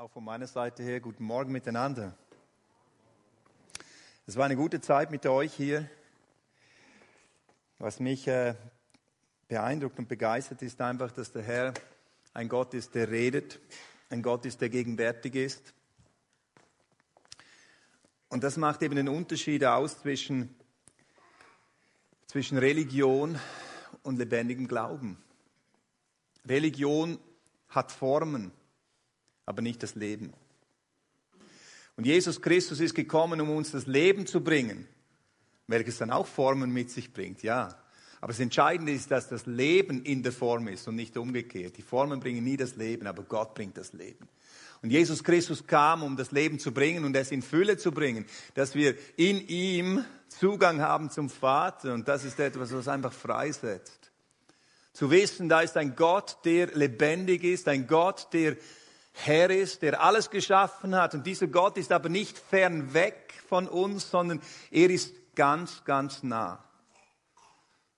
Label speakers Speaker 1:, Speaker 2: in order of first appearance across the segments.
Speaker 1: Auch von meiner Seite her guten Morgen miteinander. Es war eine gute Zeit mit euch hier. Was mich äh, beeindruckt und begeistert ist einfach, dass der Herr ein Gott ist, der redet, ein Gott ist, der gegenwärtig ist. Und das macht eben den Unterschied aus zwischen, zwischen Religion und lebendigem Glauben. Religion hat Formen aber nicht das Leben. Und Jesus Christus ist gekommen, um uns das Leben zu bringen, welches dann auch Formen mit sich bringt, ja. Aber das Entscheidende ist, dass das Leben in der Form ist und nicht umgekehrt. Die Formen bringen nie das Leben, aber Gott bringt das Leben. Und Jesus Christus kam, um das Leben zu bringen und es in Fülle zu bringen, dass wir in ihm Zugang haben zum Vater. Und das ist etwas, was einfach freisetzt. Zu wissen, da ist ein Gott, der lebendig ist, ein Gott, der Herr ist, der alles geschaffen hat. Und dieser Gott ist aber nicht fern weg von uns, sondern er ist ganz, ganz nah.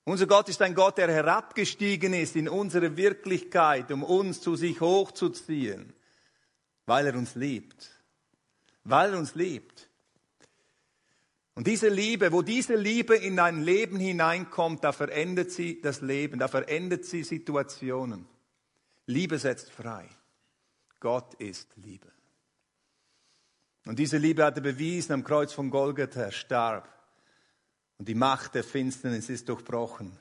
Speaker 1: Unser Gott ist ein Gott, der herabgestiegen ist in unsere Wirklichkeit, um uns zu sich hochzuziehen, weil er uns liebt. Weil er uns liebt. Und diese Liebe, wo diese Liebe in dein Leben hineinkommt, da verändert sie das Leben, da verändert sie Situationen. Liebe setzt frei. Gott ist Liebe. Und diese Liebe hat er bewiesen am Kreuz von Golgatha, er starb. Und die Macht der Finsternis ist durchbrochen.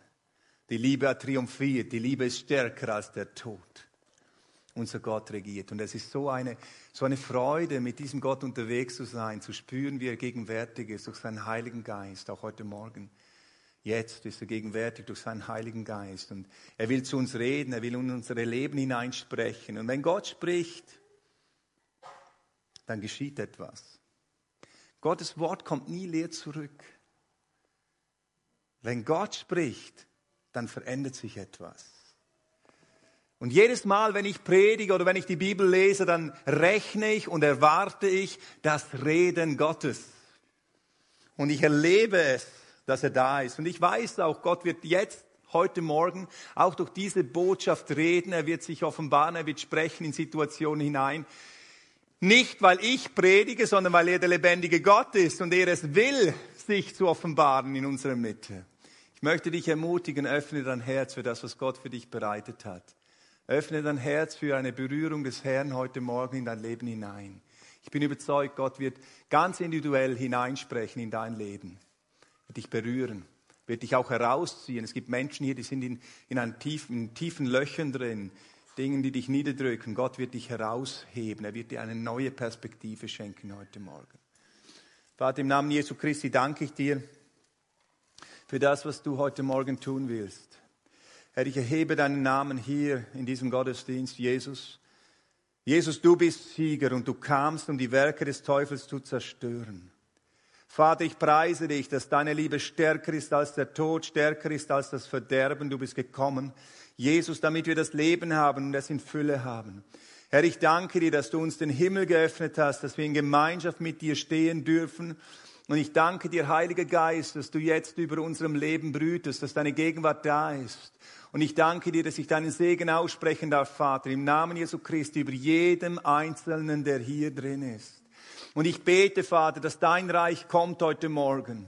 Speaker 1: Die Liebe hat triumphiert. Die Liebe ist stärker als der Tod. Unser Gott regiert. Und es ist so eine, so eine Freude, mit diesem Gott unterwegs zu sein, zu spüren, wie er gegenwärtig ist durch seinen Heiligen Geist, auch heute Morgen. Jetzt ist er gegenwärtig durch seinen Heiligen Geist und er will zu uns reden, er will in unsere Leben hineinsprechen. Und wenn Gott spricht, dann geschieht etwas. Gottes Wort kommt nie leer zurück. Wenn Gott spricht, dann verändert sich etwas. Und jedes Mal, wenn ich predige oder wenn ich die Bibel lese, dann rechne ich und erwarte ich das Reden Gottes. Und ich erlebe es dass er da ist. Und ich weiß auch, Gott wird jetzt, heute Morgen, auch durch diese Botschaft reden. Er wird sich offenbaren, er wird sprechen in Situationen hinein. Nicht, weil ich predige, sondern weil er der lebendige Gott ist und er es will, sich zu offenbaren in unserer Mitte. Ich möchte dich ermutigen, öffne dein Herz für das, was Gott für dich bereitet hat. Öffne dein Herz für eine Berührung des Herrn heute Morgen in dein Leben hinein. Ich bin überzeugt, Gott wird ganz individuell hineinsprechen in dein Leben wird dich berühren, wird dich auch herausziehen. Es gibt Menschen hier, die sind in, in einen tiefen, in tiefen Löchern drin, Dingen, die dich niederdrücken. Gott wird dich herausheben. Er wird dir eine neue Perspektive schenken heute Morgen. Vater, im Namen Jesu Christi danke ich dir für das, was du heute Morgen tun willst. Herr, ich erhebe deinen Namen hier in diesem Gottesdienst, Jesus. Jesus, du bist Sieger und du kamst, um die Werke des Teufels zu zerstören. Vater, ich preise dich, dass deine Liebe stärker ist als der Tod, stärker ist als das Verderben. Du bist gekommen, Jesus, damit wir das Leben haben und es in Fülle haben. Herr, ich danke dir, dass du uns den Himmel geöffnet hast, dass wir in Gemeinschaft mit dir stehen dürfen. Und ich danke dir, Heiliger Geist, dass du jetzt über unserem Leben brütest, dass deine Gegenwart da ist. Und ich danke dir, dass ich deinen Segen aussprechen darf, Vater, im Namen Jesu Christi, über jedem Einzelnen, der hier drin ist. Und ich bete, Vater, dass dein Reich kommt heute Morgen,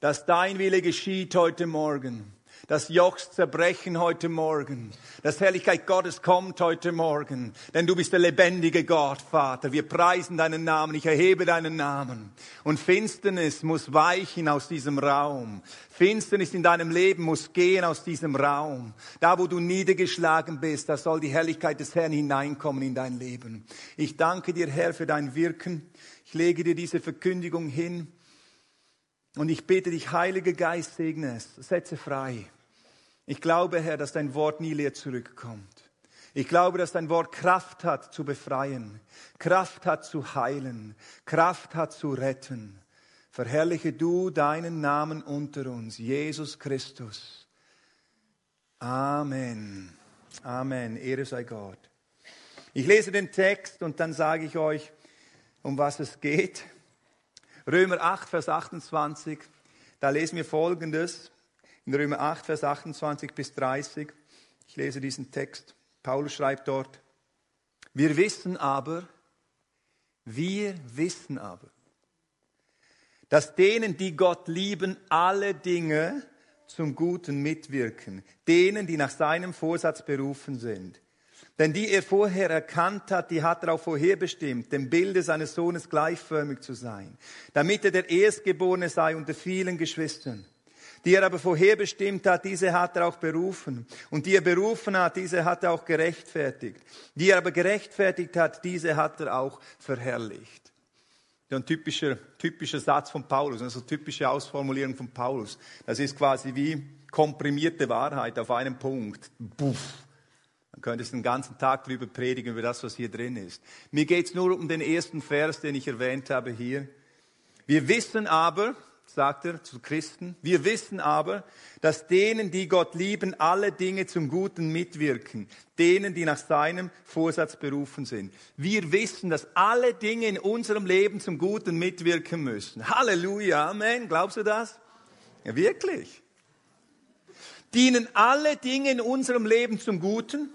Speaker 1: dass dein Wille geschieht heute Morgen, dass Jochs zerbrechen heute Morgen, dass Herrlichkeit Gottes kommt heute Morgen, denn du bist der lebendige Gott, Vater. Wir preisen deinen Namen, ich erhebe deinen Namen. Und Finsternis muss weichen aus diesem Raum. Finsternis in deinem Leben muss gehen aus diesem Raum. Da, wo du niedergeschlagen bist, da soll die Herrlichkeit des Herrn hineinkommen in dein Leben. Ich danke dir, Herr, für dein Wirken. Ich lege dir diese Verkündigung hin und ich bete dich, Heiliger Geist, segne es, setze frei. Ich glaube, Herr, dass dein Wort nie leer zurückkommt. Ich glaube, dass dein Wort Kraft hat zu befreien, Kraft hat zu heilen, Kraft hat zu retten. Verherrliche du deinen Namen unter uns, Jesus Christus. Amen. Amen. Ehre sei Gott. Ich lese den Text und dann sage ich euch, um was es geht. Römer 8, Vers 28, da lesen wir Folgendes. In Römer 8, Vers 28 bis 30. Ich lese diesen Text. Paulus schreibt dort, wir wissen aber, Wir wissen aber, dass denen, die Gott lieben, alle Dinge zum Guten mitwirken, denen, die nach seinem Vorsatz berufen sind. Denn die er vorher erkannt hat, die hat er auch vorherbestimmt, dem Bilde seines Sohnes gleichförmig zu sein, damit er der Erstgeborene sei unter vielen Geschwistern. Die er aber vorherbestimmt hat, diese hat er auch berufen. Und die er berufen hat, diese hat er auch gerechtfertigt. Die er aber gerechtfertigt hat, diese hat er auch verherrlicht. So ein typischer, typischer Satz von Paulus, also typische Ausformulierung von Paulus. Das ist quasi wie komprimierte Wahrheit auf einem Punkt. Puff. Man könnte es den ganzen Tag darüber predigen, über das, was hier drin ist. Mir geht es nur um den ersten Vers, den ich erwähnt habe hier. Wir wissen aber, sagt er zu Christen, wir wissen aber, dass denen, die Gott lieben, alle Dinge zum Guten mitwirken, denen, die nach seinem Vorsatz berufen sind. Wir wissen, dass alle Dinge in unserem Leben zum Guten mitwirken müssen. Halleluja, Amen. Glaubst du das? Ja, wirklich. Dienen alle Dinge in unserem Leben zum Guten?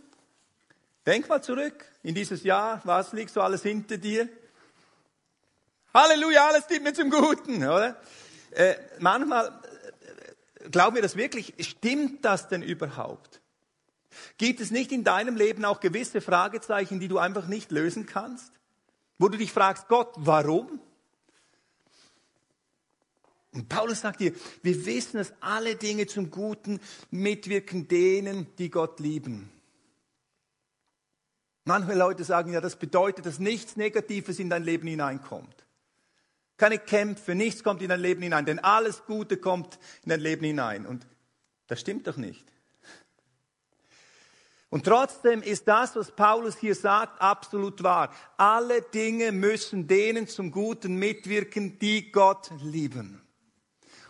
Speaker 1: Denk mal zurück in dieses Jahr. Was liegt so alles hinter dir? Halleluja, alles dient mir zum Guten, oder? Äh, manchmal äh, glauben wir das wirklich. Stimmt das denn überhaupt? Gibt es nicht in deinem Leben auch gewisse Fragezeichen, die du einfach nicht lösen kannst? Wo du dich fragst, Gott, warum? Und Paulus sagt dir, wir wissen, dass alle Dinge zum Guten mitwirken denen, die Gott lieben. Manche Leute sagen ja, das bedeutet, dass nichts Negatives in dein Leben hineinkommt. Keine Kämpfe, nichts kommt in dein Leben hinein, denn alles Gute kommt in dein Leben hinein. Und das stimmt doch nicht. Und trotzdem ist das, was Paulus hier sagt, absolut wahr. Alle Dinge müssen denen zum Guten mitwirken, die Gott lieben.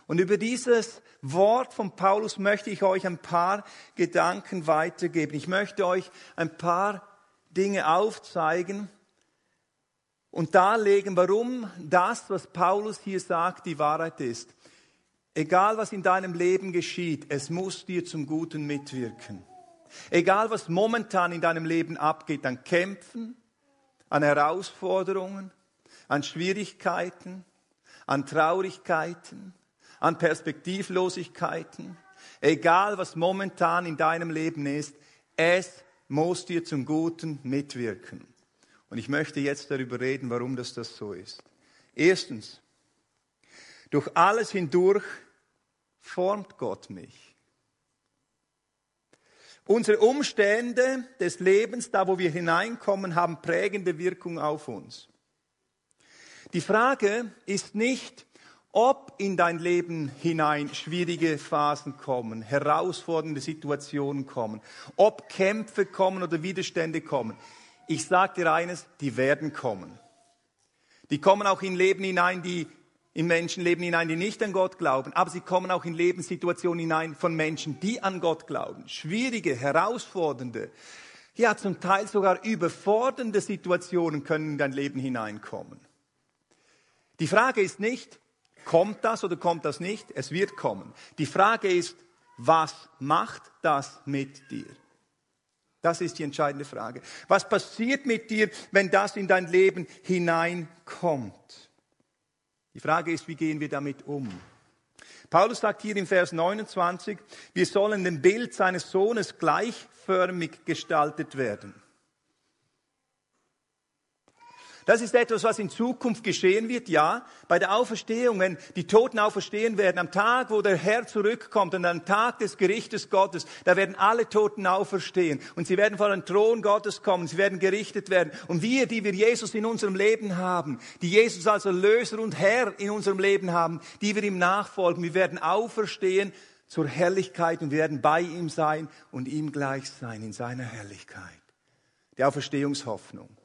Speaker 1: Und über dieses Wort von Paulus möchte ich euch ein paar Gedanken weitergeben. Ich möchte euch ein paar Dinge aufzeigen und darlegen, warum das, was Paulus hier sagt, die Wahrheit ist. Egal was in deinem Leben geschieht, es muss dir zum Guten mitwirken. Egal was momentan in deinem Leben abgeht, an Kämpfen, an Herausforderungen, an Schwierigkeiten, an Traurigkeiten, an Perspektivlosigkeiten, egal was momentan in deinem Leben ist, es muss dir zum Guten mitwirken. Und ich möchte jetzt darüber reden, warum das, das so ist. Erstens, durch alles hindurch formt Gott mich. Unsere Umstände des Lebens, da wo wir hineinkommen, haben prägende Wirkung auf uns. Die Frage ist nicht, ob in dein Leben hinein schwierige Phasen kommen, herausfordernde Situationen kommen, ob Kämpfe kommen oder Widerstände kommen. Ich sage dir eines, die werden kommen. Die kommen auch in Leben hinein, die in Menschenleben hinein, die nicht an Gott glauben, aber sie kommen auch in Lebenssituationen hinein von Menschen, die an Gott glauben. Schwierige, herausfordernde, ja zum Teil sogar überfordernde Situationen können in dein Leben hineinkommen. Die Frage ist nicht, Kommt das oder kommt das nicht? Es wird kommen. Die Frage ist, was macht das mit dir? Das ist die entscheidende Frage. Was passiert mit dir, wenn das in dein Leben hineinkommt? Die Frage ist, wie gehen wir damit um? Paulus sagt hier im Vers 29, wir sollen dem Bild seines Sohnes gleichförmig gestaltet werden. Das ist etwas, was in Zukunft geschehen wird, ja. Bei der Auferstehung, wenn die Toten auferstehen werden, am Tag, wo der Herr zurückkommt und am Tag des Gerichtes Gottes, da werden alle Toten auferstehen und sie werden vor den Thron Gottes kommen, sie werden gerichtet werden. Und wir, die wir Jesus in unserem Leben haben, die Jesus als Erlöser und Herr in unserem Leben haben, die wir ihm nachfolgen, wir werden auferstehen zur Herrlichkeit und werden bei ihm sein und ihm gleich sein in seiner Herrlichkeit. Die Auferstehungshoffnung.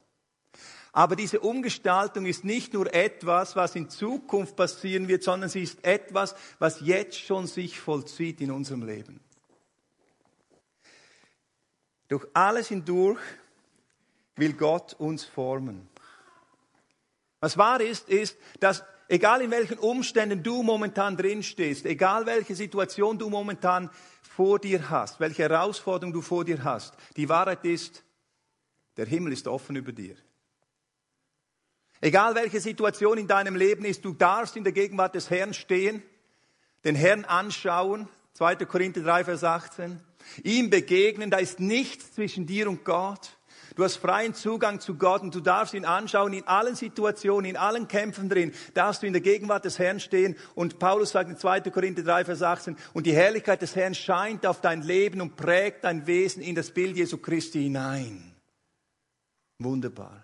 Speaker 1: Aber diese Umgestaltung ist nicht nur etwas, was in Zukunft passieren wird, sondern sie ist etwas, was jetzt schon sich vollzieht in unserem Leben. Durch alles hindurch will Gott uns formen. Was wahr ist, ist, dass egal in welchen Umständen du momentan drin stehst, egal welche Situation du momentan vor dir hast, welche Herausforderung du vor dir hast, die Wahrheit ist, der Himmel ist offen über dir. Egal welche Situation in deinem Leben ist, du darfst in der Gegenwart des Herrn stehen, den Herrn anschauen, 2. Korinther 3, Vers 18, ihm begegnen, da ist nichts zwischen dir und Gott. Du hast freien Zugang zu Gott und du darfst ihn anschauen in allen Situationen, in allen Kämpfen drin. Darfst du in der Gegenwart des Herrn stehen. Und Paulus sagt in 2. Korinther 3, Vers 18, und die Herrlichkeit des Herrn scheint auf dein Leben und prägt dein Wesen in das Bild Jesu Christi hinein. Wunderbar.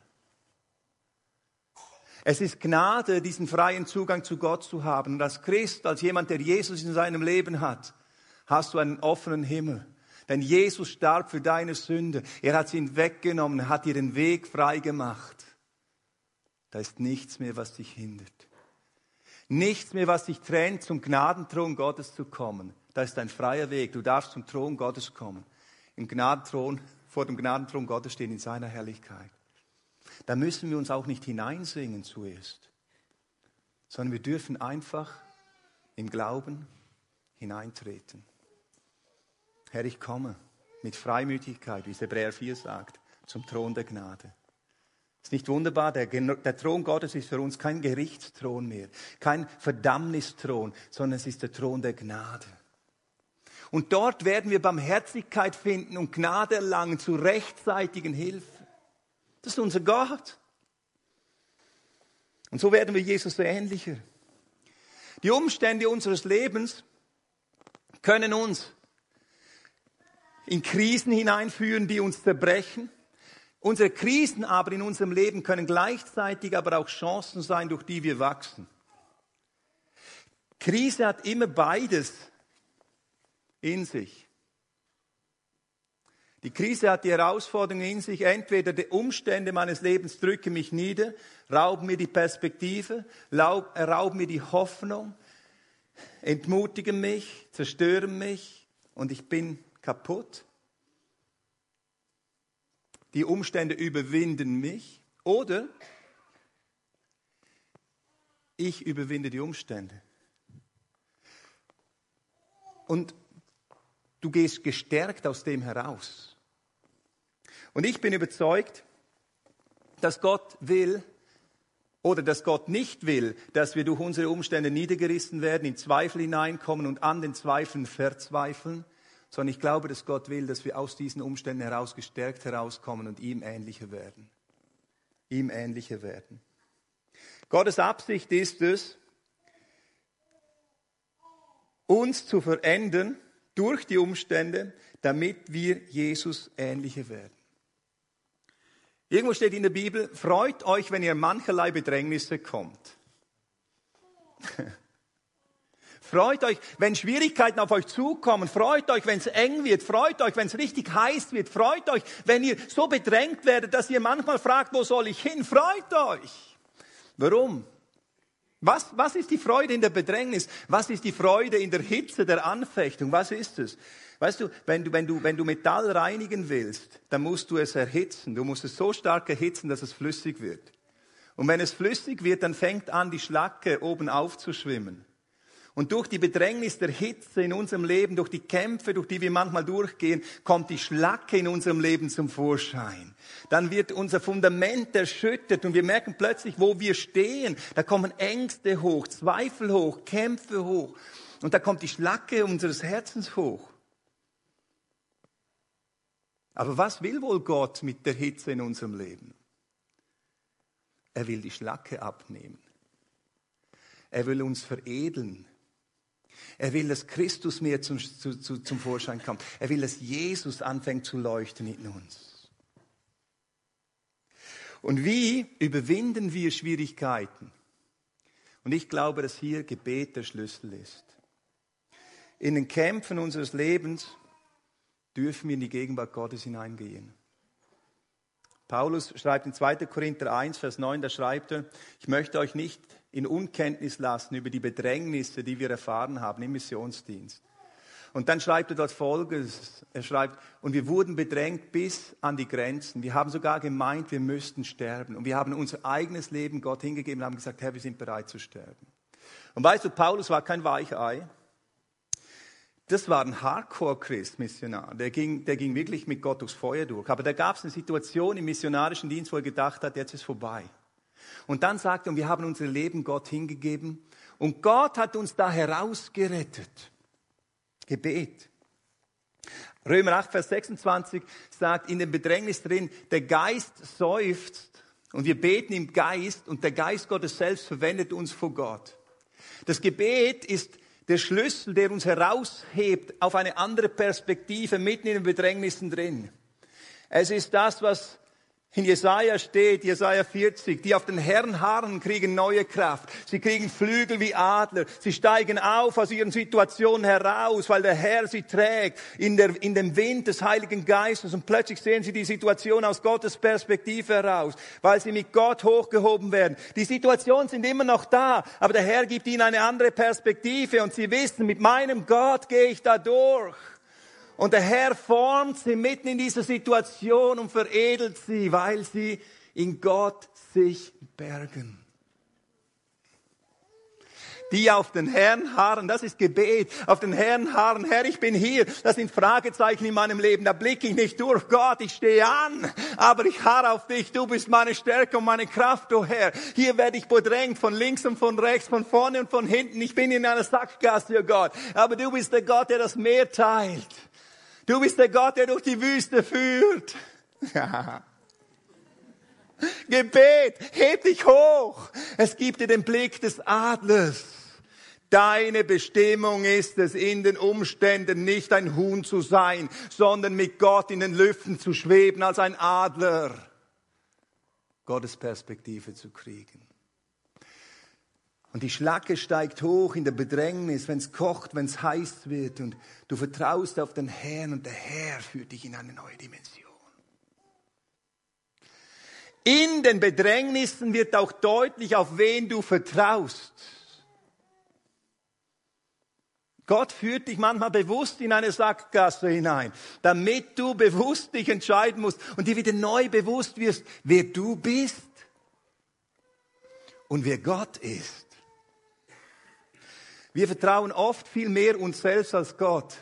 Speaker 1: Es ist Gnade, diesen freien Zugang zu Gott zu haben. Und als Christ, als jemand, der Jesus in seinem Leben hat, hast du einen offenen Himmel. Denn Jesus starb für deine Sünde. Er hat sie weggenommen, hat dir den Weg frei gemacht. Da ist nichts mehr, was dich hindert. Nichts mehr, was dich trennt, zum Gnadenthron Gottes zu kommen. Da ist ein freier Weg. Du darfst zum Thron Gottes kommen. Im Gnadenthron, vor dem Gnadenthron Gottes stehen in seiner Herrlichkeit da müssen wir uns auch nicht hineinsingen zuerst, sondern wir dürfen einfach im Glauben hineintreten. Herr, ich komme mit Freimütigkeit, wie es Hebräer 4 sagt, zum Thron der Gnade. Ist nicht wunderbar? Der, der, Thron Gottes ist für uns kein Gerichtsthron mehr, kein Verdammnisthron, sondern es ist der Thron der Gnade. Und dort werden wir Barmherzigkeit finden und Gnade erlangen zu rechtzeitigen Hilfe. Das ist unser Gott. Und so werden wir Jesus so ähnlicher. Die Umstände unseres Lebens können uns in Krisen hineinführen, die uns zerbrechen. Unsere Krisen aber in unserem Leben können gleichzeitig aber auch Chancen sein, durch die wir wachsen. Krise hat immer beides in sich. Die Krise hat die Herausforderung in sich, entweder die Umstände meines Lebens drücken mich nieder, rauben mir die Perspektive, rauben mir die Hoffnung, entmutigen mich, zerstören mich und ich bin kaputt. Die Umstände überwinden mich oder ich überwinde die Umstände. Und Du gehst gestärkt aus dem heraus. Und ich bin überzeugt, dass Gott will oder dass Gott nicht will, dass wir durch unsere Umstände niedergerissen werden, in Zweifel hineinkommen und an den Zweifeln verzweifeln, sondern ich glaube, dass Gott will, dass wir aus diesen Umständen heraus gestärkt herauskommen und ihm ähnlicher werden. Ihm ähnlicher werden. Gottes Absicht ist es, uns zu verändern durch die Umstände, damit wir Jesus ähnlicher werden. Irgendwo steht in der Bibel, freut euch, wenn ihr mancherlei Bedrängnisse kommt. freut euch, wenn Schwierigkeiten auf euch zukommen. Freut euch, wenn es eng wird. Freut euch, wenn es richtig heiß wird. Freut euch, wenn ihr so bedrängt werdet, dass ihr manchmal fragt, wo soll ich hin? Freut euch. Warum? Was, was ist die Freude in der Bedrängnis? Was ist die Freude in der Hitze der Anfechtung? Was ist es? Weißt du, wenn du, wenn du, wenn du Metall reinigen willst, dann musst du es erhitzen. Du musst es so stark erhitzen, dass es flüssig wird. Und wenn es flüssig wird, dann fängt an, die Schlacke oben aufzuschwimmen. Und durch die Bedrängnis der Hitze in unserem Leben, durch die Kämpfe, durch die wir manchmal durchgehen, kommt die Schlacke in unserem Leben zum Vorschein. Dann wird unser Fundament erschüttert und wir merken plötzlich, wo wir stehen. Da kommen Ängste hoch, Zweifel hoch, Kämpfe hoch. Und da kommt die Schlacke unseres Herzens hoch. Aber was will wohl Gott mit der Hitze in unserem Leben? Er will die Schlacke abnehmen. Er will uns veredeln. Er will, dass Christus mehr zum, zu, zu, zum Vorschein kommt. Er will, dass Jesus anfängt zu leuchten in uns. Und wie überwinden wir Schwierigkeiten? Und ich glaube, dass hier Gebet der Schlüssel ist. In den Kämpfen unseres Lebens dürfen wir in die Gegenwart Gottes hineingehen. Paulus schreibt in 2. Korinther 1, Vers 9, da schreibt er, ich möchte euch nicht in Unkenntnis lassen über die Bedrängnisse, die wir erfahren haben im Missionsdienst. Und dann schreibt er dort Folgendes. Er schreibt, und wir wurden bedrängt bis an die Grenzen. Wir haben sogar gemeint, wir müssten sterben. Und wir haben unser eigenes Leben Gott hingegeben und haben gesagt, Herr, wir sind bereit zu sterben. Und weißt du, Paulus war kein Weichei. Das war ein Hardcore-Christ-Missionar. Der ging, der ging wirklich mit Gott durchs Feuer durch. Aber da gab es eine Situation im missionarischen Dienst, wo er gedacht hat, jetzt ist vorbei. Und dann sagt er, wir haben unser Leben Gott hingegeben. Und Gott hat uns da herausgerettet. Gebet. Römer 8, Vers 26 sagt in dem Bedrängnis drin, der Geist seufzt und wir beten im Geist und der Geist Gottes selbst verwendet uns vor Gott. Das Gebet ist der Schlüssel, der uns heraushebt auf eine andere Perspektive mitten in den Bedrängnissen drin. Es ist das, was in Jesaja steht, Jesaja 40, die auf den Herrn harren, kriegen neue Kraft. Sie kriegen Flügel wie Adler. Sie steigen auf aus ihren Situationen heraus, weil der Herr sie trägt in, der, in dem Wind des Heiligen Geistes. Und plötzlich sehen sie die Situation aus Gottes Perspektive heraus, weil sie mit Gott hochgehoben werden. Die Situationen sind immer noch da, aber der Herr gibt ihnen eine andere Perspektive und sie wissen, mit meinem Gott gehe ich da durch. Und der Herr formt sie mitten in dieser Situation und veredelt sie, weil sie in Gott sich bergen. Die auf den Herrn harren, das ist Gebet, auf den Herrn harren, Herr, ich bin hier, das sind Fragezeichen in meinem Leben, da blicke ich nicht durch, Gott, ich stehe an, aber ich harre auf dich, du bist meine Stärke und meine Kraft, o oh Herr. Hier werde ich bedrängt, von links und von rechts, von vorne und von hinten, ich bin in einer Sackgasse, oh Gott, aber du bist der Gott, der das Meer teilt. Du bist der Gott, der durch die Wüste führt. Gebet, heb dich hoch. Es gibt dir den Blick des Adlers. Deine Bestimmung ist es, in den Umständen nicht ein Huhn zu sein, sondern mit Gott in den Lüften zu schweben als ein Adler. Gottes Perspektive zu kriegen. Und die Schlacke steigt hoch in der Bedrängnis, wenn es kocht, wenn es heiß wird. Und du vertraust auf den Herrn und der Herr führt dich in eine neue Dimension. In den Bedrängnissen wird auch deutlich, auf wen du vertraust. Gott führt dich manchmal bewusst in eine Sackgasse hinein, damit du bewusst dich entscheiden musst und dir wieder neu bewusst wirst, wer du bist und wer Gott ist. Wir vertrauen oft viel mehr uns selbst als Gott.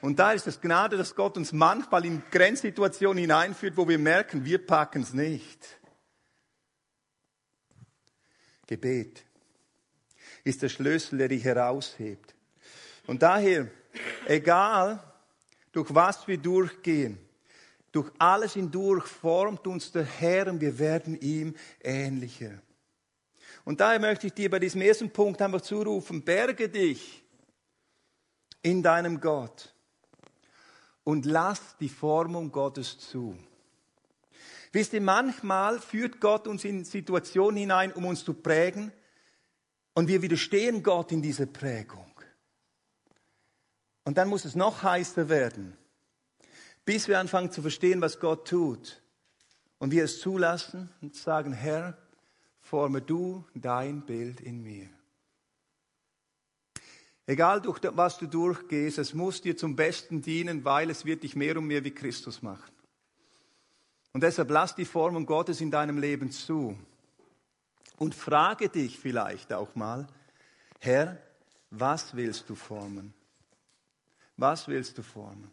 Speaker 1: Und da ist es Gnade, dass Gott uns manchmal in Grenzsituationen hineinführt, wo wir merken, wir packen es nicht. Gebet ist der Schlüssel, der dich heraushebt. Und daher, egal durch was wir durchgehen, durch alles hindurch formt uns der Herr und wir werden ihm ähnlicher. Und daher möchte ich dir bei diesem ersten Punkt einfach zurufen, berge dich in deinem Gott und lass die Formung Gottes zu. Wisst ihr, manchmal führt Gott uns in Situationen hinein, um uns zu prägen, und wir widerstehen Gott in dieser Prägung. Und dann muss es noch heißer werden, bis wir anfangen zu verstehen, was Gott tut. Und wir es zulassen und sagen, Herr, forme du dein Bild in mir. Egal durch was du durchgehst, es muss dir zum Besten dienen, weil es wird dich mehr und mehr wie Christus machen. Und deshalb lass die Formung Gottes in deinem Leben zu. Und frage dich vielleicht auch mal, Herr, was willst du formen? Was willst du formen?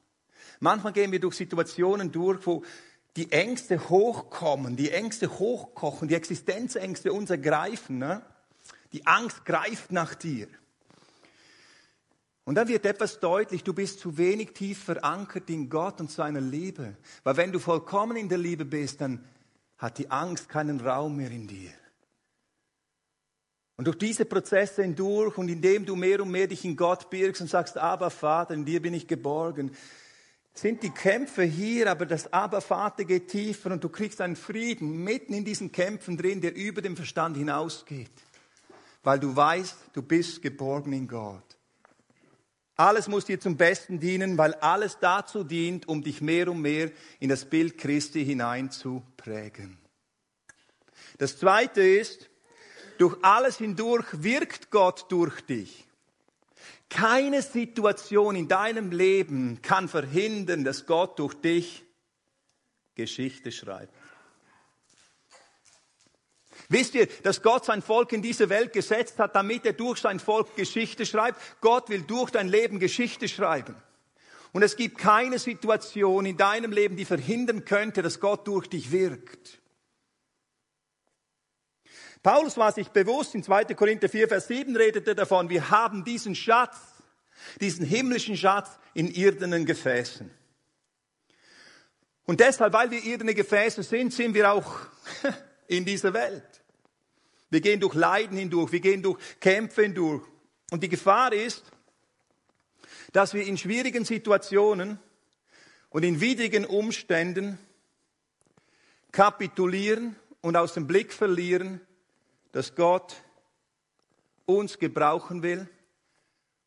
Speaker 1: Manchmal gehen wir durch Situationen durch, wo die Ängste hochkommen, die Ängste hochkochen, die Existenzängste uns ergreifen. Ne? Die Angst greift nach dir. Und dann wird etwas deutlich, du bist zu wenig tief verankert in Gott und seiner Liebe. Weil wenn du vollkommen in der Liebe bist, dann hat die Angst keinen Raum mehr in dir. Und durch diese Prozesse hindurch und indem du mehr und mehr dich in Gott birgst und sagst, aber Vater, in dir bin ich geborgen, sind die Kämpfe hier, aber das Aber Vater geht tiefer und du kriegst einen Frieden mitten in diesen Kämpfen drin, der über den Verstand hinausgeht. Weil du weißt, du bist geborgen in Gott. Alles muss dir zum Besten dienen, weil alles dazu dient, um dich mehr und mehr in das Bild Christi hinein zu prägen. Das zweite ist, durch alles hindurch wirkt Gott durch dich. Keine Situation in deinem Leben kann verhindern, dass Gott durch dich Geschichte schreibt. Wisst ihr, dass Gott sein Volk in diese Welt gesetzt hat, damit er durch sein Volk Geschichte schreibt? Gott will durch dein Leben Geschichte schreiben. Und es gibt keine Situation in deinem Leben, die verhindern könnte, dass Gott durch dich wirkt. Paulus war sich bewusst, in 2. Korinther 4, Vers 7 redete davon, wir haben diesen Schatz, diesen himmlischen Schatz in irdenen Gefäßen. Und deshalb, weil wir irdene Gefäße sind, sind wir auch in dieser Welt. Wir gehen durch Leiden hindurch, wir gehen durch Kämpfe hindurch. Und die Gefahr ist, dass wir in schwierigen Situationen und in widrigen Umständen kapitulieren und aus dem Blick verlieren, dass Gott uns gebrauchen will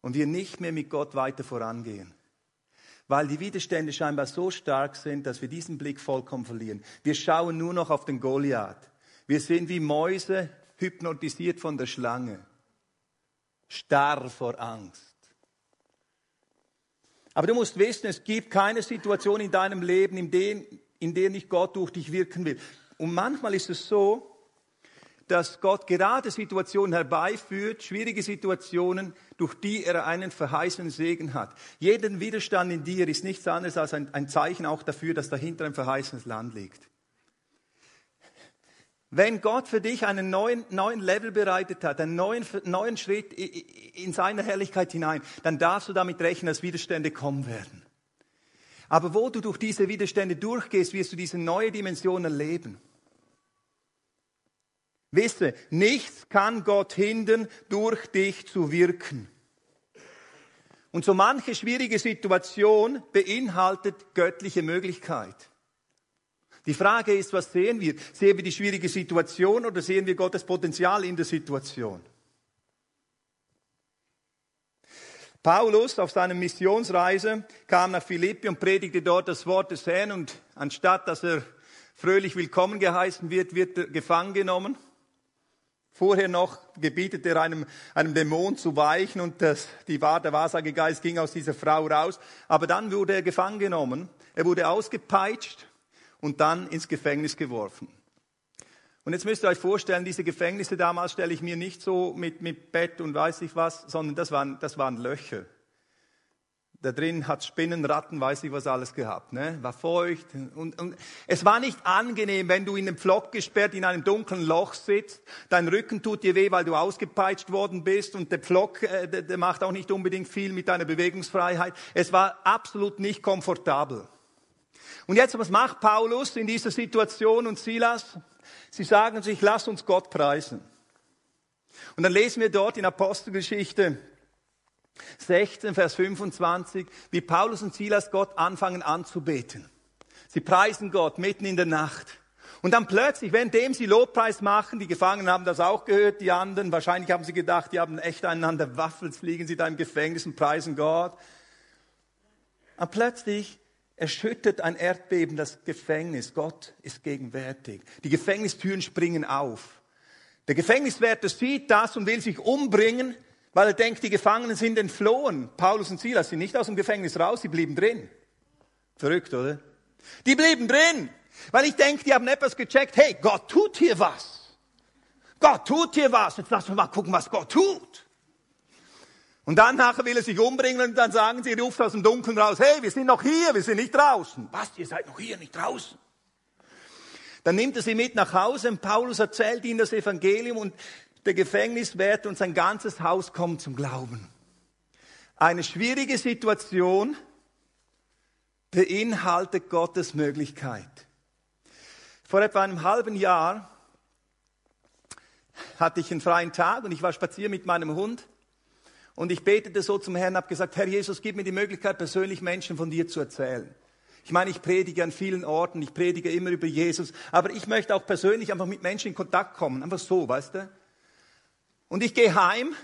Speaker 1: und wir nicht mehr mit Gott weiter vorangehen. Weil die Widerstände scheinbar so stark sind, dass wir diesen Blick vollkommen verlieren. Wir schauen nur noch auf den Goliath. Wir sind wie Mäuse hypnotisiert von der Schlange, starr vor Angst. Aber du musst wissen, es gibt keine Situation in deinem Leben, in der, in der nicht Gott durch dich wirken will. Und manchmal ist es so, dass Gott gerade Situationen herbeiführt, schwierige Situationen, durch die er einen verheißenen Segen hat. Jeden Widerstand in dir ist nichts anderes als ein, ein Zeichen auch dafür, dass dahinter ein verheißenes Land liegt. Wenn Gott für dich einen neuen, neuen Level bereitet hat, einen neuen, neuen Schritt in seine Herrlichkeit hinein, dann darfst du damit rechnen, dass Widerstände kommen werden. Aber wo du durch diese Widerstände durchgehst, wirst du diese neue Dimension erleben. Wisse, nichts kann Gott hindern, durch dich zu wirken. Und so manche schwierige Situation beinhaltet göttliche Möglichkeit. Die Frage ist, was sehen wir? Sehen wir die schwierige Situation oder sehen wir Gottes Potenzial in der Situation? Paulus auf seiner Missionsreise kam nach Philippi und predigte dort das Wort des Herrn und anstatt dass er fröhlich willkommen geheißen wird, wird er gefangen genommen. Vorher noch gebietet er einem, einem Dämon zu weichen und das, die, der Wahrsagegeist ging aus dieser Frau raus. Aber dann wurde er gefangen genommen. Er wurde ausgepeitscht und dann ins Gefängnis geworfen. Und jetzt müsst ihr euch vorstellen, diese Gefängnisse damals stelle ich mir nicht so mit, mit Bett und weiß ich was, sondern das waren, das waren Löcher. Da drin hat Spinnen, Ratten, weiß ich was alles gehabt, ne? War feucht und, und es war nicht angenehm, wenn du in einem Pflock gesperrt in einem dunklen Loch sitzt. Dein Rücken tut dir weh, weil du ausgepeitscht worden bist und der Pflock, äh, der, der macht auch nicht unbedingt viel mit deiner Bewegungsfreiheit. Es war absolut nicht komfortabel. Und jetzt, was macht Paulus in dieser Situation und Silas? Sie sagen sich, lass uns Gott preisen. Und dann lesen wir dort in Apostelgeschichte 16, Vers 25, wie Paulus und Silas Gott anfangen anzubeten. Sie preisen Gott mitten in der Nacht. Und dann plötzlich, währenddem sie Lobpreis machen, die Gefangenen haben das auch gehört, die anderen, wahrscheinlich haben sie gedacht, die haben echt einander Waffels, fliegen sie da im Gefängnis und preisen Gott. Und plötzlich erschüttert ein Erdbeben das Gefängnis. Gott ist gegenwärtig. Die Gefängnistüren springen auf. Der Gefängniswärter sieht das und will sich umbringen, weil er denkt, die Gefangenen sind entflohen. Paulus und Silas sind nicht aus dem Gefängnis raus, sie blieben drin. Verrückt, oder? Die blieben drin, weil ich denke, die haben etwas gecheckt. Hey, Gott tut hier was. Gott tut hier was. Jetzt lass uns mal gucken, was Gott tut. Und dann nachher will er sich umbringen und dann sagen sie, ruft aus dem Dunkeln raus, hey, wir sind noch hier, wir sind nicht draußen. Was, ihr seid noch hier, nicht draußen? Dann nimmt er sie mit nach Hause und Paulus erzählt ihnen das Evangelium und der Gefängniswärter und sein ganzes Haus kommen zum Glauben. Eine schwierige Situation beinhaltet Gottes Möglichkeit. Vor etwa einem halben Jahr hatte ich einen freien Tag und ich war spazieren mit meinem Hund und ich betete so zum Herrn, habe gesagt, Herr Jesus, gib mir die Möglichkeit, persönlich Menschen von dir zu erzählen. Ich meine, ich predige an vielen Orten, ich predige immer über Jesus, aber ich möchte auch persönlich einfach mit Menschen in Kontakt kommen, einfach so, weißt du? Und ich gehe heim,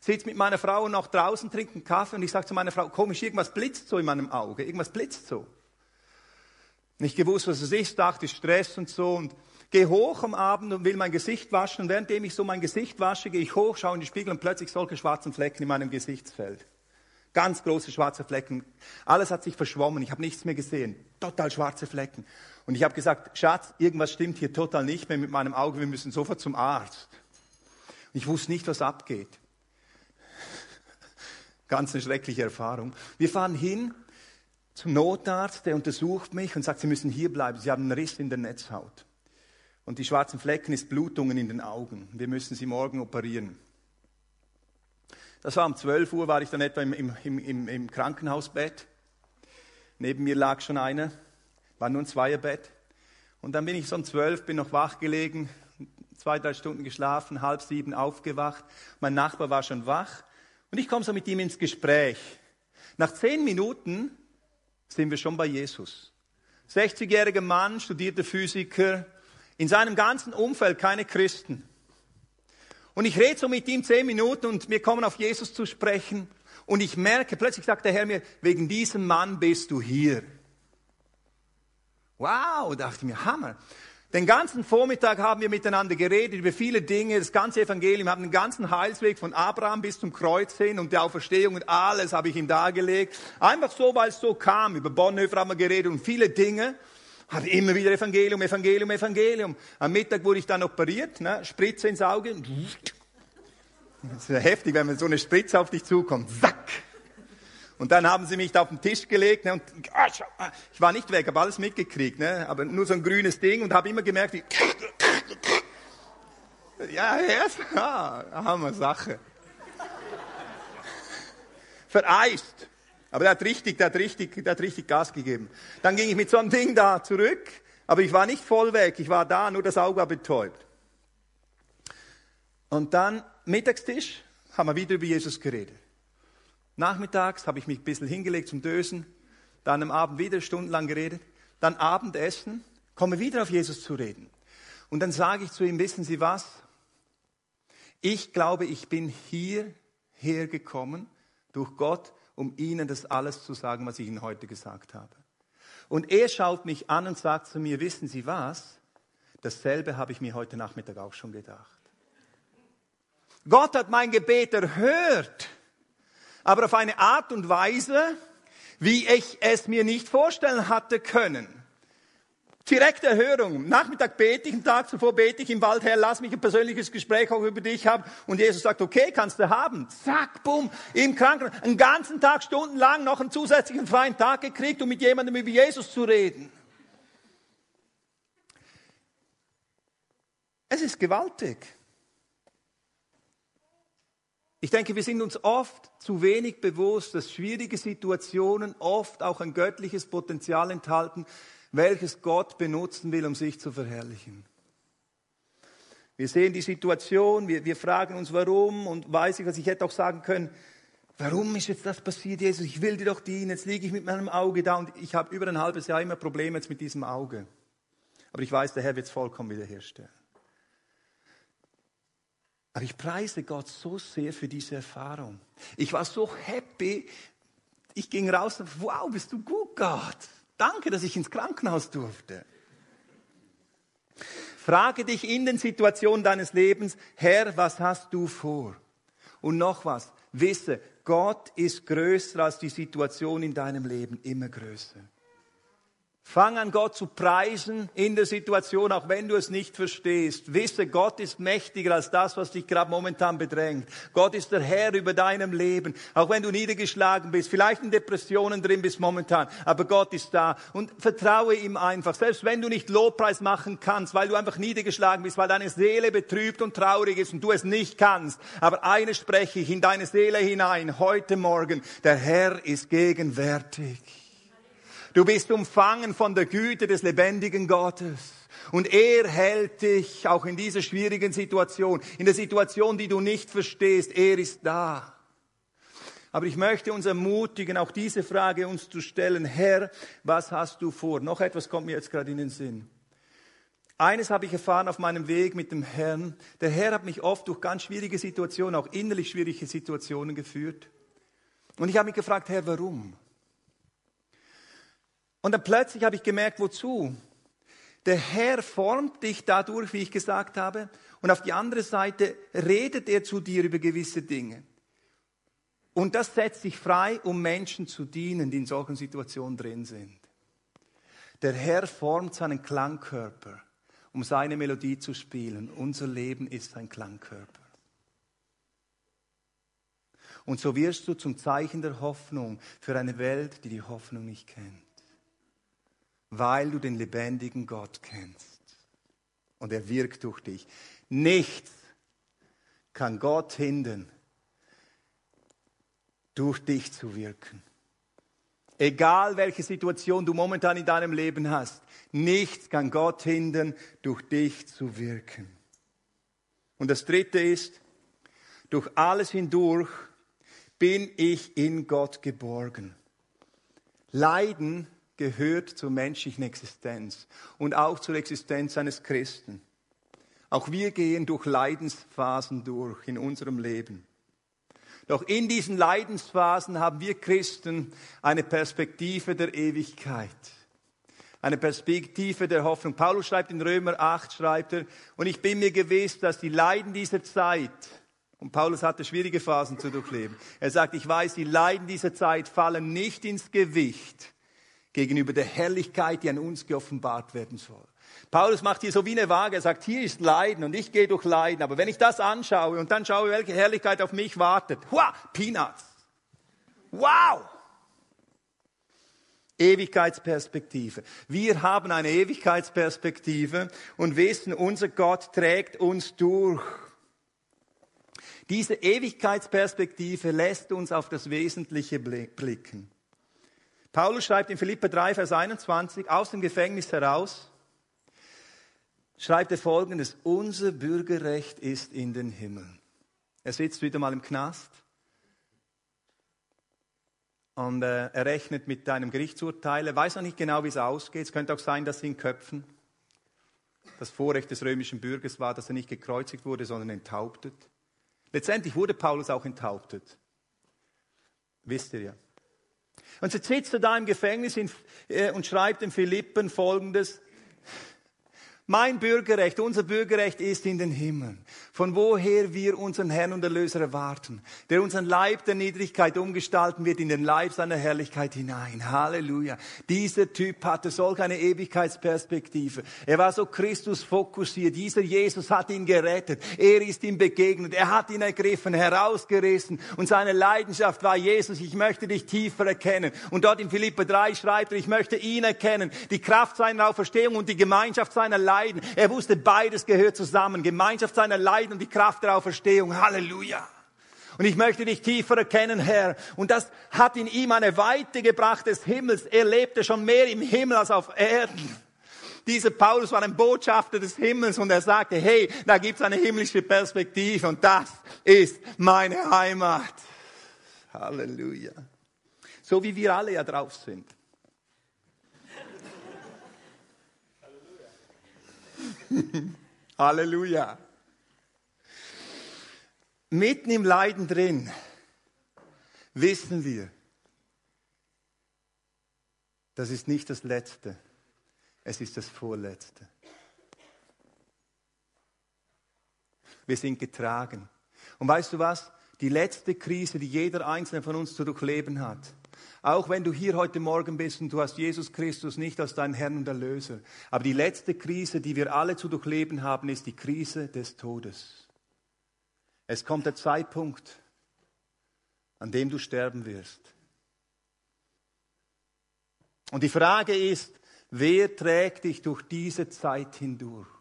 Speaker 1: sitze mit meiner Frau noch draußen, trinke einen Kaffee und ich sage zu meiner Frau, komisch, irgendwas blitzt so in meinem Auge, irgendwas blitzt so. Nicht gewusst, was es ist, dachte Stress und so und gehe hoch am Abend und will mein Gesicht waschen. Und währenddem ich so mein Gesicht wasche, gehe ich hoch, schaue in den Spiegel und plötzlich solche schwarzen Flecken in meinem Gesichtsfeld. Ganz große schwarze Flecken. Alles hat sich verschwommen. Ich habe nichts mehr gesehen. Total schwarze Flecken. Und ich habe gesagt, Schatz, irgendwas stimmt hier total nicht mehr mit meinem Auge. Wir müssen sofort zum Arzt. Ich wusste nicht, was abgeht. Ganz eine schreckliche Erfahrung. Wir fahren hin zum Notarzt, der untersucht mich und sagt, Sie müssen hier bleiben. Sie haben einen Riss in der Netzhaut. Und die schwarzen Flecken ist Blutungen in den Augen. Wir müssen sie morgen operieren. Das war um 12 Uhr, war ich dann etwa im, im, im, im Krankenhausbett. Neben mir lag schon einer, war nur ein Zweierbett. Und dann bin ich so um 12, bin noch wach gelegen, zwei, drei Stunden geschlafen, halb sieben aufgewacht. Mein Nachbar war schon wach und ich komme so mit ihm ins Gespräch. Nach zehn Minuten sind wir schon bei Jesus. 60-jähriger Mann, studierter Physiker, in seinem ganzen Umfeld keine Christen. Und ich rede so mit ihm zehn Minuten und wir kommen auf Jesus zu sprechen. Und ich merke, plötzlich sagt der Herr mir, wegen diesem Mann bist du hier. Wow, dachte ich mir, Hammer. Den ganzen Vormittag haben wir miteinander geredet über viele Dinge, das ganze Evangelium, haben den ganzen Heilsweg von Abraham bis zum Kreuz hin und die Auferstehung und alles habe ich ihm dargelegt. Einfach so, weil es so kam. Über Bonhoeffer haben wir geredet und viele Dinge. Habe immer wieder Evangelium, Evangelium, Evangelium. Am Mittag wurde ich dann operiert, ne? Spritze ins Auge. Das ist ja heftig, wenn man so eine Spritze auf dich zukommt. Zack! Und dann haben sie mich da auf den Tisch gelegt ne, und ich war nicht weg, habe alles mitgekriegt, ne, aber nur so ein grünes Ding und habe immer gemerkt, wie ja, ja, Hammer Sache. Vereist. Aber der hat richtig, der hat richtig, der hat richtig Gas gegeben. Dann ging ich mit so einem Ding da zurück, aber ich war nicht voll weg. Ich war da, nur das Auge war betäubt. Und dann Mittagstisch, haben wir wieder über Jesus geredet. Nachmittags habe ich mich ein bisschen hingelegt zum Dösen, dann am Abend wieder stundenlang geredet, dann Abendessen, komme wieder auf Jesus zu reden. Und dann sage ich zu ihm, wissen Sie was? Ich glaube, ich bin hierher gekommen durch Gott, um Ihnen das alles zu sagen, was ich Ihnen heute gesagt habe. Und er schaut mich an und sagt zu mir, wissen Sie was? Dasselbe habe ich mir heute Nachmittag auch schon gedacht. Gott hat mein Gebet erhört aber auf eine Art und Weise, wie ich es mir nicht vorstellen hatte können. Direkte Erhörung. Nachmittag bete ich, einen Tag zuvor bete ich im Wald, Herr, lass mich ein persönliches Gespräch auch über dich haben. Und Jesus sagt, okay, kannst du haben. Zack, bumm, im Krankenhaus. Einen ganzen Tag, stundenlang noch einen zusätzlichen freien Tag gekriegt, um mit jemandem über Jesus zu reden. Es ist gewaltig. Ich denke, wir sind uns oft zu wenig bewusst, dass schwierige Situationen oft auch ein göttliches Potenzial enthalten, welches Gott benutzen will, um sich zu verherrlichen. Wir sehen die Situation, wir, wir fragen uns, warum, und weiß ich, was ich hätte auch sagen können, warum ist jetzt das passiert, Jesus? Ich will dir doch dienen, jetzt liege ich mit meinem Auge da und ich habe über ein halbes Jahr immer Probleme jetzt mit diesem Auge. Aber ich weiß, der Herr wird es vollkommen wiederherstellen. Aber ich preise Gott so sehr für diese Erfahrung. Ich war so happy. Ich ging raus und, wow, bist du gut, Gott. Danke, dass ich ins Krankenhaus durfte. Frage dich in den Situationen deines Lebens, Herr, was hast du vor? Und noch was, wisse, Gott ist größer als die Situation in deinem Leben, immer größer. Fang an, Gott zu preisen in der Situation, auch wenn du es nicht verstehst. Wisse, Gott ist mächtiger als das, was dich gerade momentan bedrängt. Gott ist der Herr über deinem Leben, auch wenn du niedergeschlagen bist, vielleicht in Depressionen drin bist momentan, aber Gott ist da und vertraue ihm einfach. Selbst wenn du nicht Lobpreis machen kannst, weil du einfach niedergeschlagen bist, weil deine Seele betrübt und traurig ist und du es nicht kannst. Aber eines spreche ich in deine Seele hinein heute Morgen. Der Herr ist gegenwärtig. Du bist umfangen von der Güte des lebendigen Gottes. Und er hält dich auch in dieser schwierigen Situation, in der Situation, die du nicht verstehst. Er ist da. Aber ich möchte uns ermutigen, auch diese Frage uns zu stellen. Herr, was hast du vor? Noch etwas kommt mir jetzt gerade in den Sinn. Eines habe ich erfahren auf meinem Weg mit dem Herrn. Der Herr hat mich oft durch ganz schwierige Situationen, auch innerlich schwierige Situationen geführt. Und ich habe mich gefragt, Herr, warum? Und dann plötzlich habe ich gemerkt, wozu? Der Herr formt dich dadurch, wie ich gesagt habe, und auf die andere Seite redet er zu dir über gewisse Dinge. Und das setzt dich frei, um Menschen zu dienen, die in solchen Situationen drin sind. Der Herr formt seinen Klangkörper, um seine Melodie zu spielen. Unser Leben ist ein Klangkörper. Und so wirst du zum Zeichen der Hoffnung für eine Welt, die die Hoffnung nicht kennt weil du den lebendigen Gott kennst. und er wirkt durch dich. Nichts kann Gott hindern, durch dich zu wirken. Egal welche Situation du momentan in deinem Leben hast, nichts kann Gott hindern, durch dich zu wirken. Und das Dritte ist, durch alles hindurch bin ich in Gott geborgen. Leiden gehört zur menschlichen Existenz und auch zur Existenz eines Christen. Auch wir gehen durch Leidensphasen durch in unserem Leben. Doch in diesen Leidensphasen haben wir Christen eine Perspektive der Ewigkeit. Eine Perspektive der Hoffnung. Paulus schreibt in Römer 8, schreibt er, und ich bin mir gewiss, dass die Leiden dieser Zeit, und Paulus hatte schwierige Phasen zu durchleben, er sagt, ich weiß, die Leiden dieser Zeit fallen nicht ins Gewicht gegenüber der Herrlichkeit, die an uns geoffenbart werden soll. Paulus macht hier so wie eine Waage. Er sagt, hier ist Leiden und ich gehe durch Leiden. Aber wenn ich das anschaue und dann schaue, welche Herrlichkeit auf mich wartet, hua, Peanuts. Wow! Ewigkeitsperspektive. Wir haben eine Ewigkeitsperspektive und wissen, unser Gott trägt uns durch. Diese Ewigkeitsperspektive lässt uns auf das Wesentliche blicken. Paulus schreibt in Philippa 3, Vers 21 aus dem Gefängnis heraus, schreibt er folgendes, unser Bürgerrecht ist in den Himmeln. Er sitzt wieder mal im Knast und äh, er rechnet mit einem Gerichtsurteil. Er weiß noch nicht genau, wie es ausgeht. Es könnte auch sein, dass sie ihn köpfen. Das Vorrecht des römischen Bürgers war, dass er nicht gekreuzigt wurde, sondern enthauptet. Letztendlich wurde Paulus auch enthauptet. Wisst ihr ja. Und so sitzt er da im Gefängnis in, äh, und schreibt den Philippen folgendes. Mein Bürgerrecht, unser Bürgerrecht ist in den Himmeln, von woher wir unseren Herrn und Erlöser erwarten, der unseren Leib der Niedrigkeit umgestalten wird in den Leib seiner Herrlichkeit hinein. Halleluja. Dieser Typ hatte solch eine Ewigkeitsperspektive. Er war so Christus fokussiert. Dieser Jesus hat ihn gerettet. Er ist ihm begegnet. Er hat ihn ergriffen, herausgerissen. Und seine Leidenschaft war Jesus, ich möchte dich tiefer erkennen. Und dort in Philippe 3 schreibt er, ich möchte ihn erkennen. Die Kraft seiner Auferstehung und die Gemeinschaft seiner Leidenschaft Leiden. Er wusste, beides gehört zusammen. Gemeinschaft seiner Leiden und die Kraft der Auferstehung. Halleluja. Und ich möchte dich tiefer erkennen, Herr. Und das hat in ihm eine Weite gebracht des Himmels. Er lebte schon mehr im Himmel als auf Erden. Dieser Paulus war ein Botschafter des Himmels und er sagte, hey, da gibt's eine himmlische Perspektive und das ist meine Heimat. Halleluja. So wie wir alle ja drauf sind. Halleluja. Mitten im Leiden drin wissen wir, das ist nicht das Letzte, es ist das Vorletzte. Wir sind getragen. Und weißt du was? Die letzte Krise, die jeder einzelne von uns zu durchleben hat, auch wenn du hier heute Morgen bist und du hast Jesus Christus nicht als deinen Herrn und Erlöser. Aber die letzte Krise, die wir alle zu durchleben haben, ist die Krise des Todes. Es kommt der Zeitpunkt, an dem du sterben wirst. Und die Frage ist, wer trägt dich durch diese Zeit hindurch?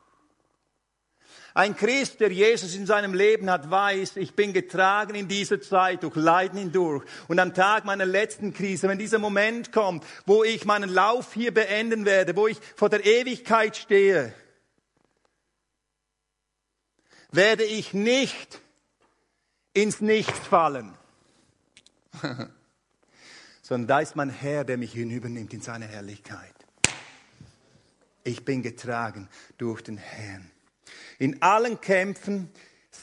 Speaker 1: Ein Christ, der Jesus in seinem Leben hat, weiß, ich bin getragen in dieser Zeit durch Leiden hindurch. Und am Tag meiner letzten Krise, wenn dieser Moment kommt, wo ich meinen Lauf hier beenden werde, wo ich vor der Ewigkeit stehe, werde ich nicht ins Nichts fallen, sondern da ist mein Herr, der mich hinübernimmt in seine Herrlichkeit. Ich bin getragen durch den Herrn. In allen Kämpfen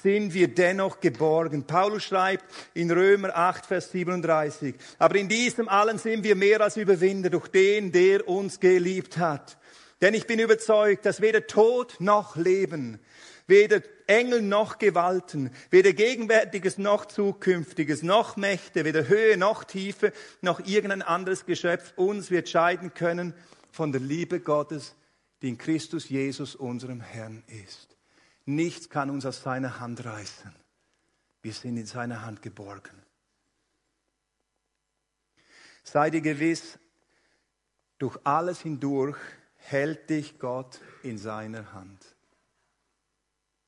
Speaker 1: sind wir dennoch geborgen. Paulus schreibt in Römer 8, Vers 37, aber in diesem allen sind wir mehr als Überwinder durch den, der uns geliebt hat. Denn ich bin überzeugt, dass weder Tod noch Leben, weder Engel noch Gewalten, weder Gegenwärtiges noch Zukünftiges, noch Mächte, weder Höhe noch Tiefe, noch irgendein anderes Geschöpf uns wird scheiden können von der Liebe Gottes, die in Christus Jesus unserem Herrn ist. Nichts kann uns aus seiner Hand reißen. Wir sind in seiner Hand geborgen. Sei dir gewiss, durch alles hindurch hält dich Gott in seiner Hand.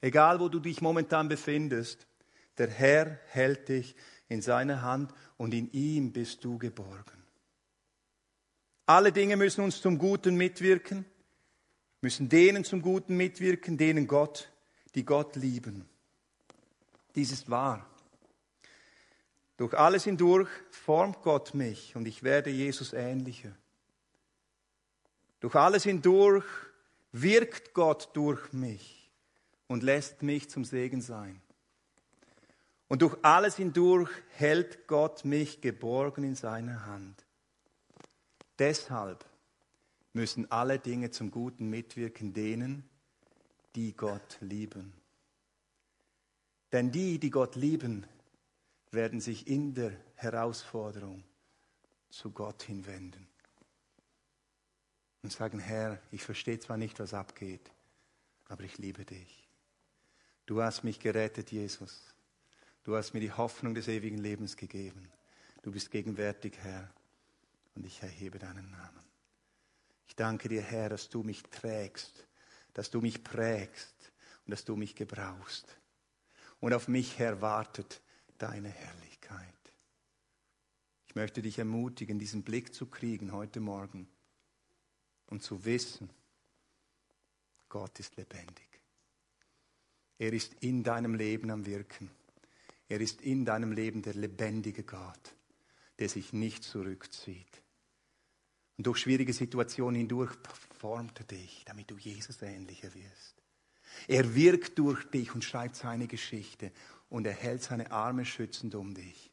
Speaker 1: Egal, wo du dich momentan befindest, der Herr hält dich in seiner Hand und in ihm bist du geborgen. Alle Dinge müssen uns zum Guten mitwirken, müssen denen zum Guten mitwirken, denen Gott, die Gott lieben. Dies ist wahr. Durch alles hindurch formt Gott mich und ich werde Jesus ähnlicher. Durch alles hindurch wirkt Gott durch mich und lässt mich zum Segen sein. Und durch alles hindurch hält Gott mich geborgen in seiner Hand. Deshalb müssen alle Dinge zum Guten mitwirken denen, die Gott lieben. Denn die, die Gott lieben, werden sich in der Herausforderung zu Gott hinwenden und sagen, Herr, ich verstehe zwar nicht, was abgeht, aber ich liebe dich. Du hast mich gerettet, Jesus. Du hast mir die Hoffnung des ewigen Lebens gegeben. Du bist gegenwärtig, Herr, und ich erhebe deinen Namen. Ich danke dir, Herr, dass du mich trägst, dass du mich prägst und dass du mich gebrauchst. Und auf mich, Herr, wartet deine Herrlichkeit. Ich möchte dich ermutigen, diesen Blick zu kriegen heute Morgen und zu wissen, Gott ist lebendig. Er ist in deinem Leben am Wirken. Er ist in deinem Leben der lebendige Gott, der sich nicht zurückzieht. Und durch schwierige Situationen hindurch formt er dich, damit du Jesus ähnlicher wirst. Er wirkt durch dich und schreibt seine Geschichte und er hält seine Arme schützend um dich.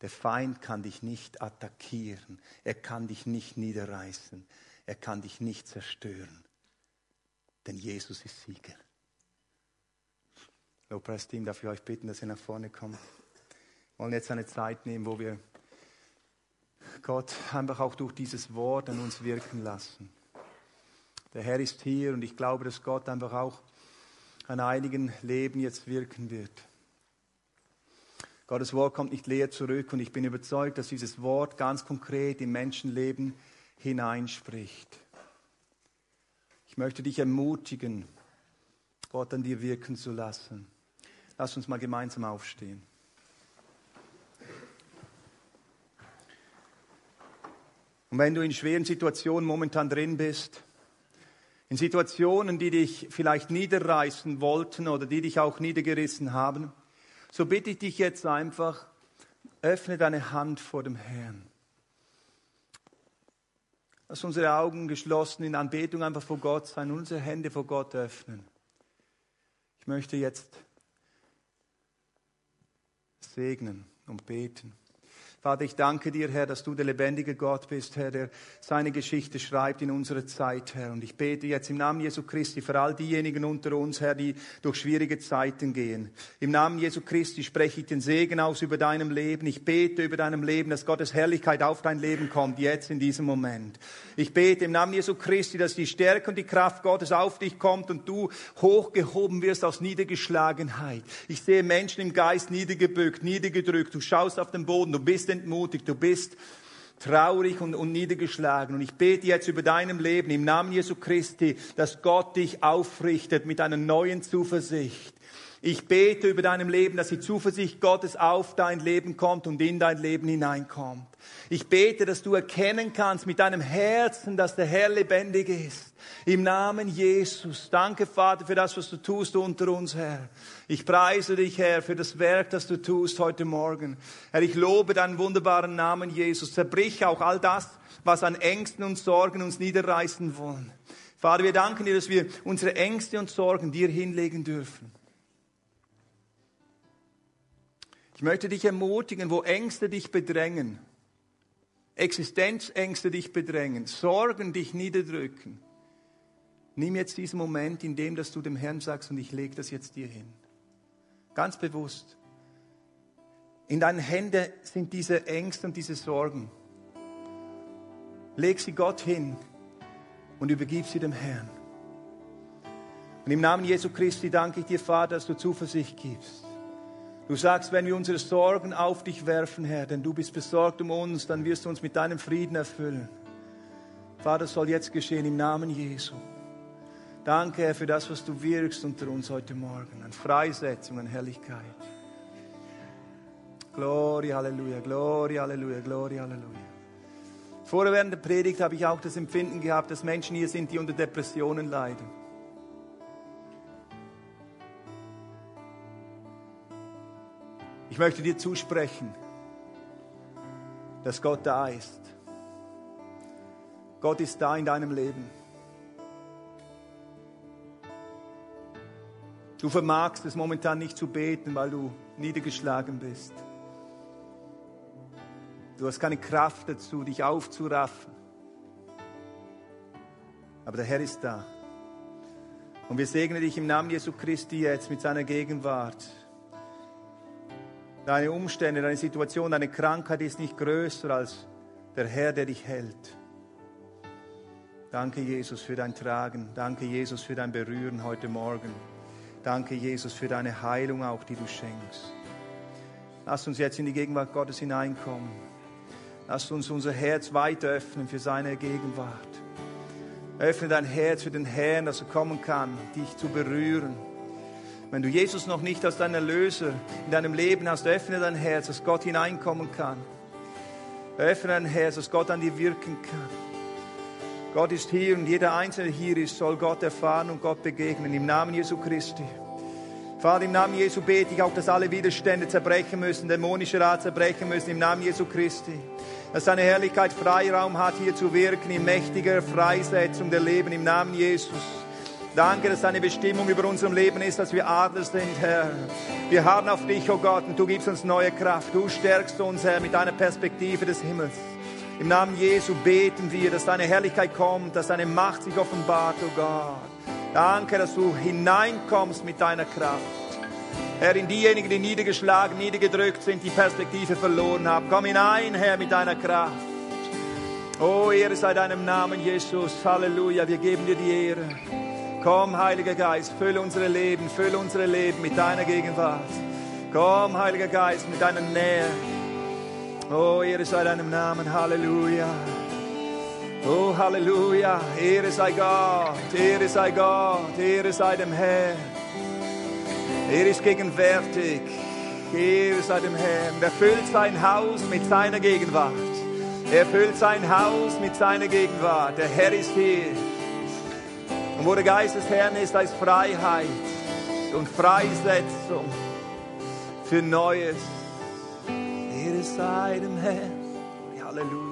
Speaker 1: Der Feind kann dich nicht attackieren, er kann dich nicht niederreißen, er kann dich nicht zerstören, denn Jesus ist Sieger. Lobpreisteam, darf ich euch bitten, dass ihr nach vorne kommt. Wir wollen jetzt eine Zeit nehmen, wo wir Gott einfach auch durch dieses Wort an uns wirken lassen. Der Herr ist hier und ich glaube, dass Gott einfach auch an einigen Leben jetzt wirken wird. Gottes Wort kommt nicht leer zurück und ich bin überzeugt, dass dieses Wort ganz konkret im Menschenleben hineinspricht. Ich möchte dich ermutigen, Gott an dir wirken zu lassen. Lass uns mal gemeinsam aufstehen. Und wenn du in schweren Situationen momentan drin bist, in Situationen, die dich vielleicht niederreißen wollten oder die dich auch niedergerissen haben, so bitte ich dich jetzt einfach, öffne deine Hand vor dem Herrn. Lass unsere Augen geschlossen in Anbetung einfach vor Gott sein, unsere Hände vor Gott öffnen. Ich möchte jetzt segnen und beten. Vater, ich danke dir, Herr, dass du der lebendige Gott bist, Herr, der seine Geschichte schreibt in unserer Zeit, Herr. Und ich bete jetzt im Namen Jesu Christi für all diejenigen unter uns, Herr, die durch schwierige Zeiten gehen. Im Namen Jesu Christi spreche ich den Segen aus über deinem Leben. Ich bete über deinem Leben, dass Gottes Herrlichkeit auf dein Leben kommt, jetzt in diesem Moment. Ich bete im Namen Jesu Christi, dass die Stärke und die Kraft Gottes auf dich kommt und du hochgehoben wirst aus Niedergeschlagenheit. Ich sehe Menschen im Geist niedergebückt, niedergedrückt. Du schaust auf den Boden, du bist entmutigt, du bist traurig und, und niedergeschlagen. Und ich bete jetzt über deinem Leben im Namen Jesu Christi, dass Gott dich aufrichtet mit einer neuen Zuversicht. Ich bete über deinem Leben, dass die Zuversicht Gottes auf dein Leben kommt und in dein Leben hineinkommt. Ich bete, dass du erkennen kannst mit deinem Herzen, dass der Herr lebendig ist. Im Namen Jesus. Danke, Vater, für das, was du tust unter uns, Herr. Ich preise dich, Herr, für das Werk, das du tust heute Morgen. Herr, ich lobe deinen wunderbaren Namen, Jesus. Zerbrich auch all das, was an Ängsten und Sorgen uns niederreißen wollen. Vater, wir danken dir, dass wir unsere Ängste und Sorgen dir hinlegen dürfen. Ich möchte dich ermutigen, wo Ängste dich bedrängen, Existenzängste dich bedrängen, Sorgen dich niederdrücken. Nimm jetzt diesen Moment, in dem dass du dem Herrn sagst, und ich lege das jetzt dir hin. Ganz bewusst. In deinen Händen sind diese Ängste und diese Sorgen. Leg sie Gott hin und übergib sie dem Herrn. Und im Namen Jesu Christi danke ich dir, Vater, dass du Zuversicht gibst. Du sagst, wenn wir unsere Sorgen auf dich werfen, Herr, denn du bist besorgt um uns, dann wirst du uns mit deinem Frieden erfüllen. Vater, soll jetzt geschehen im Namen Jesu. Danke, Herr, für das, was du wirkst unter uns heute Morgen, an Freisetzung, an Herrlichkeit. Gloria, Halleluja, Gloria, Halleluja, Gloria, Halleluja. Vorher während der Predigt habe ich auch das Empfinden gehabt, dass Menschen hier sind, die unter Depressionen leiden. Ich möchte dir zusprechen, dass Gott da ist. Gott ist da in deinem Leben. Du vermagst es momentan nicht zu beten, weil du niedergeschlagen bist. Du hast keine Kraft dazu, dich aufzuraffen. Aber der Herr ist da. Und wir segnen dich im Namen Jesu Christi jetzt mit seiner Gegenwart. Deine Umstände, deine Situation, deine Krankheit ist nicht größer als der Herr, der dich hält. Danke, Jesus, für dein Tragen. Danke, Jesus, für dein Berühren heute Morgen. Danke, Jesus, für deine Heilung auch, die du schenkst. Lass uns jetzt in die Gegenwart Gottes hineinkommen. Lass uns unser Herz weit öffnen für seine Gegenwart. Öffne dein Herz für den Herrn, dass er kommen kann, dich zu berühren. Wenn du Jesus noch nicht als deinen Erlöser in deinem Leben hast, öffne dein Herz, dass Gott hineinkommen kann. Öffne dein Herz, dass Gott an dir wirken kann. Gott ist hier und jeder Einzelne hier ist, soll Gott erfahren und Gott begegnen. Im Namen Jesu Christi. Vater, im Namen Jesu bete ich auch, dass alle Widerstände zerbrechen müssen, dämonische Rat zerbrechen müssen, im Namen Jesu Christi dass seine Herrlichkeit Freiraum hat, hier zu wirken in mächtiger Freisetzung der Leben im Namen Jesus. Danke, dass deine Bestimmung über unserem Leben ist, dass wir Adler sind, Herr. Wir harren auf dich, oh Gott, und du gibst uns neue Kraft. Du stärkst uns, Herr, mit deiner Perspektive des Himmels. Im Namen Jesu beten wir, dass deine Herrlichkeit kommt, dass deine Macht sich offenbart, oh Gott. Danke, dass du hineinkommst mit deiner Kraft. Herr, in diejenigen, die niedergeschlagen, niedergedrückt sind, die Perspektive verloren haben. Komm hinein, Herr, mit deiner Kraft. Oh, Ehre sei deinem Namen, Jesus. Halleluja, wir geben dir die Ehre. Komm, Heiliger Geist, fülle unsere Leben, fülle unsere Leben mit deiner Gegenwart. Komm, Heiliger Geist, mit deiner Nähe. Oh, Ehre sei deinem Namen, Halleluja. Oh, Halleluja, Ehre sei Gott, Ehre sei Gott, Ehre sei dem Herrn. Er ist gegenwärtig. Ehre sei dem Herrn. Er füllt sein Haus mit seiner Gegenwart. Er füllt sein Haus mit seiner Gegenwart. Der Herr ist hier. Und wo der Geist des Herrn ist, da ist Freiheit und Freisetzung für Neues. Ehre sei dem Herrn. Halleluja.